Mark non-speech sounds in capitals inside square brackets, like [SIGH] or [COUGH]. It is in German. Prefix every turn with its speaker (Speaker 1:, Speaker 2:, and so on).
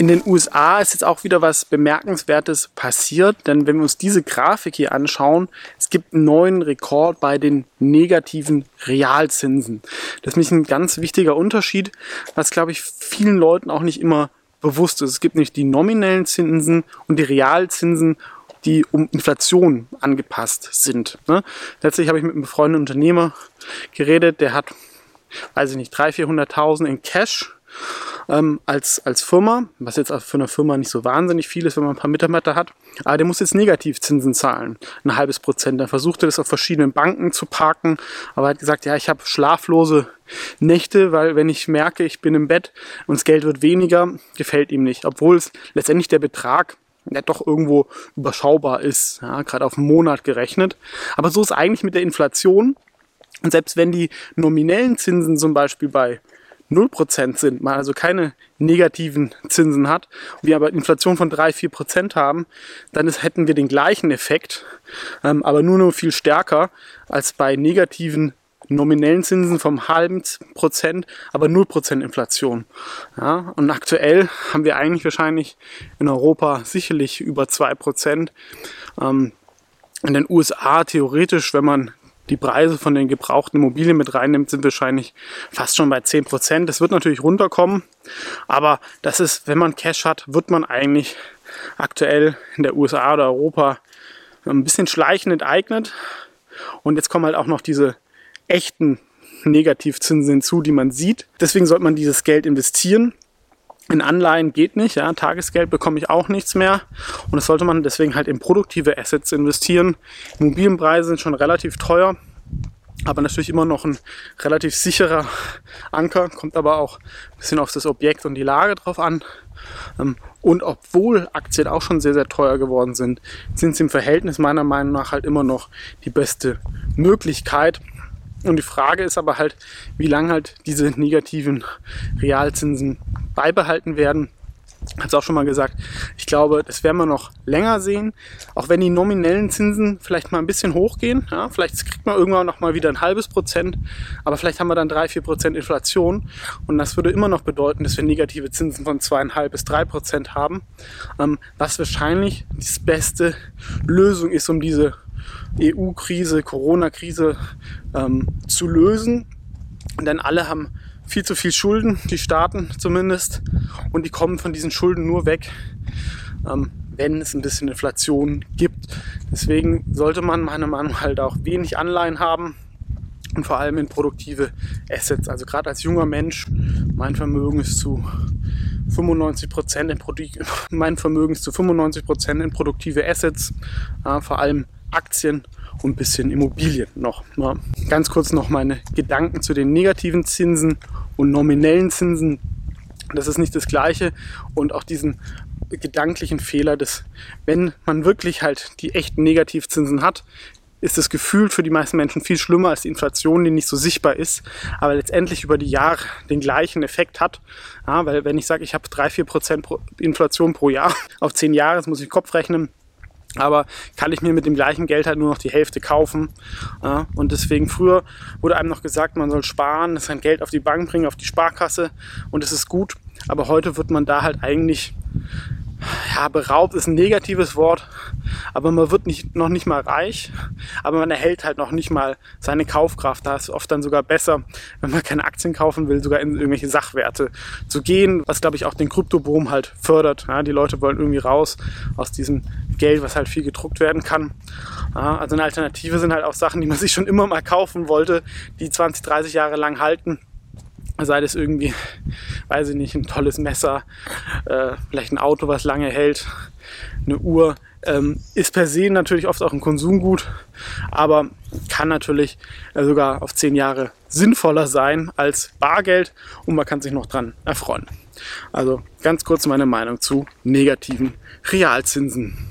Speaker 1: In den USA ist jetzt auch wieder was Bemerkenswertes passiert, denn wenn wir uns diese Grafik hier anschauen, es gibt einen neuen Rekord bei den negativen Realzinsen. Das ist nämlich ein ganz wichtiger Unterschied, was glaube ich vielen Leuten auch nicht immer bewusst ist. Es gibt nicht die nominellen Zinsen und die Realzinsen die um Inflation angepasst sind. Ne? Letztlich habe ich mit einem befreundeten Unternehmer geredet, der hat, weiß ich nicht, 300.000, 400.000 in Cash ähm, als, als Firma, was jetzt für eine Firma nicht so wahnsinnig viel ist, wenn man ein paar Mitarbeiter hat. Aber der muss jetzt Negativzinsen zahlen, ein halbes Prozent. Er versuchte das auf verschiedenen Banken zu parken, aber er hat gesagt, ja, ich habe schlaflose Nächte, weil wenn ich merke, ich bin im Bett und das Geld wird weniger, gefällt ihm nicht. Obwohl es letztendlich der Betrag der doch irgendwo überschaubar ist, ja, gerade auf einen Monat gerechnet. Aber so ist eigentlich mit der Inflation. Und selbst wenn die nominellen Zinsen zum Beispiel bei 0% sind, man also keine negativen Zinsen hat, wir aber Inflation von 3-4% haben, dann ist, hätten wir den gleichen Effekt, ähm, aber nur noch viel stärker als bei negativen nominellen Zinsen vom halben Prozent, aber 0% Inflation. Ja, und aktuell haben wir eigentlich wahrscheinlich in Europa sicherlich über 2%. Ähm, in den USA theoretisch, wenn man die Preise von den gebrauchten Immobilien mit reinnimmt, sind wahrscheinlich fast schon bei 10 Prozent. Das wird natürlich runterkommen, aber das ist, wenn man Cash hat, wird man eigentlich aktuell in der USA oder Europa ein bisschen schleichend enteignet. Und jetzt kommen halt auch noch diese echten Negativzinsen hinzu, die man sieht. Deswegen sollte man dieses Geld investieren. In Anleihen geht nicht, ja. Tagesgeld bekomme ich auch nichts mehr. Und das sollte man deswegen halt in produktive Assets investieren. Immobilienpreise sind schon relativ teuer, aber natürlich immer noch ein relativ sicherer Anker. Kommt aber auch ein bisschen auf das Objekt und die Lage drauf an. Ähm, und obwohl Aktien auch schon sehr, sehr teuer geworden sind, sind sie im Verhältnis meiner Meinung nach halt immer noch die beste Möglichkeit. Und die Frage ist aber halt, wie lange halt diese negativen Realzinsen beibehalten werden. Habe es auch schon mal gesagt, ich glaube, das werden wir noch länger sehen. Auch wenn die nominellen Zinsen vielleicht mal ein bisschen hochgehen. Ja, vielleicht kriegt man irgendwann noch mal wieder ein halbes Prozent, aber vielleicht haben wir dann drei, vier Prozent Inflation. Und das würde immer noch bedeuten, dass wir negative Zinsen von zweieinhalb bis drei Prozent haben. Ähm, was wahrscheinlich die beste Lösung ist, um diese EU-Krise, Corona-Krise ähm, zu lösen. Denn alle haben viel zu viel Schulden, die Staaten zumindest, und die kommen von diesen Schulden nur weg, ähm, wenn es ein bisschen Inflation gibt. Deswegen sollte man meiner Meinung nach halt auch wenig Anleihen haben und vor allem in produktive Assets. Also gerade als junger Mensch, mein Vermögen ist zu 95 Prozent in [LAUGHS] mein Vermögen ist zu 95 Prozent in produktive Assets, äh, vor allem Aktien und ein bisschen Immobilien noch. Ja. Ganz kurz noch meine Gedanken zu den negativen Zinsen und nominellen Zinsen. Das ist nicht das Gleiche und auch diesen gedanklichen Fehler, dass wenn man wirklich halt die echten Negativzinsen hat, ist das Gefühl für die meisten Menschen viel schlimmer als die Inflation, die nicht so sichtbar ist, aber letztendlich über die Jahre den gleichen Effekt hat. Ja, weil wenn ich sage, ich habe 3-4% Inflation pro Jahr [LAUGHS] auf 10 Jahre, das muss ich Kopf rechnen, aber kann ich mir mit dem gleichen Geld halt nur noch die Hälfte kaufen. Ja, und deswegen früher wurde einem noch gesagt, man soll sparen, sein Geld auf die Bank bringen, auf die Sparkasse und es ist gut. Aber heute wird man da halt eigentlich ja, beraubt ist ein negatives Wort, aber man wird nicht, noch nicht mal reich, aber man erhält halt noch nicht mal seine Kaufkraft. Da ist es oft dann sogar besser, wenn man keine Aktien kaufen will, sogar in irgendwelche Sachwerte zu gehen, was glaube ich auch den Kryptoboom halt fördert. Ja, die Leute wollen irgendwie raus aus diesem Geld, was halt viel gedruckt werden kann. Ja, also eine Alternative sind halt auch Sachen, die man [LAUGHS] sich schon immer mal kaufen wollte, die 20, 30 Jahre lang halten sei das irgendwie, weiß ich nicht, ein tolles Messer, äh, vielleicht ein Auto, was lange hält, eine Uhr, ähm, ist per se natürlich oft auch ein Konsumgut, aber kann natürlich äh, sogar auf zehn Jahre sinnvoller sein als Bargeld und man kann sich noch dran erfreuen. Also ganz kurz meine Meinung zu negativen Realzinsen.